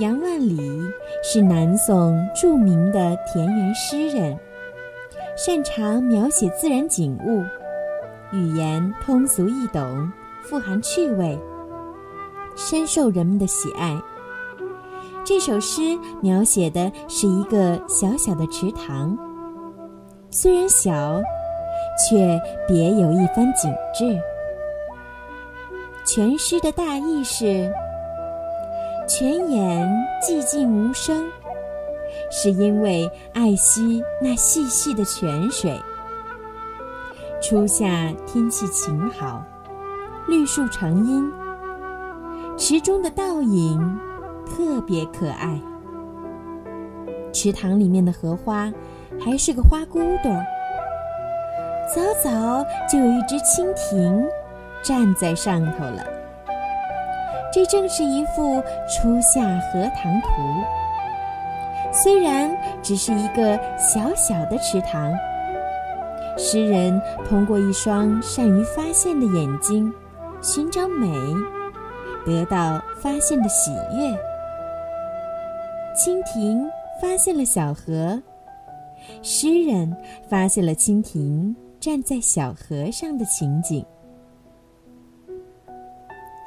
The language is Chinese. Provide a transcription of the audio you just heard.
杨万里是南宋著名的田园诗人，擅长描写自然景物，语言通俗易懂，富含趣味，深受人们的喜爱。这首诗描写的是一个小小的池塘，虽然小，却别有一番景致。全诗的大意是。泉眼寂静无声，是因为爱惜那细细的泉水。初夏天气晴好，绿树成荫，池中的倒影特别可爱。池塘里面的荷花还是个花骨朵儿，早早就有一只蜻蜓站在上头了。这正是一幅初夏荷塘图。虽然只是一个小小的池塘，诗人通过一双善于发现的眼睛，寻找美，得到发现的喜悦。蜻蜓发现了小河，诗人发现了蜻蜓站在小河上的情景。